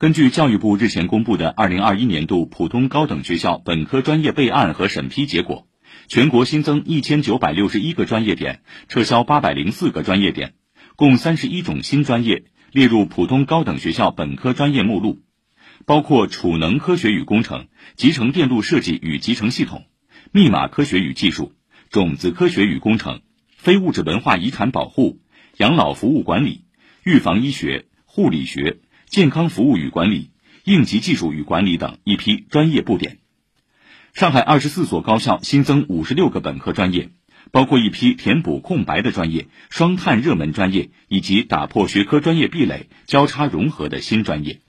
根据教育部日前公布的二零二一年度普通高等学校本科专业备案和审批结果，全国新增一千九百六十一个专业点，撤销八百零四个专业点，共三十一种新专业列入普通高等学校本科专业目录，包括储能科学与工程、集成电路设计与集成系统、密码科学与技术、种子科学与工程、非物质文化遗产保护、养老服务管理、预防医学、护理学。健康服务与管理、应急技术与管理等一批专业布点。上海二十四所高校新增五十六个本科专业，包括一批填补空白的专业、双碳热门专业以及打破学科专业壁垒、交叉融合的新专业。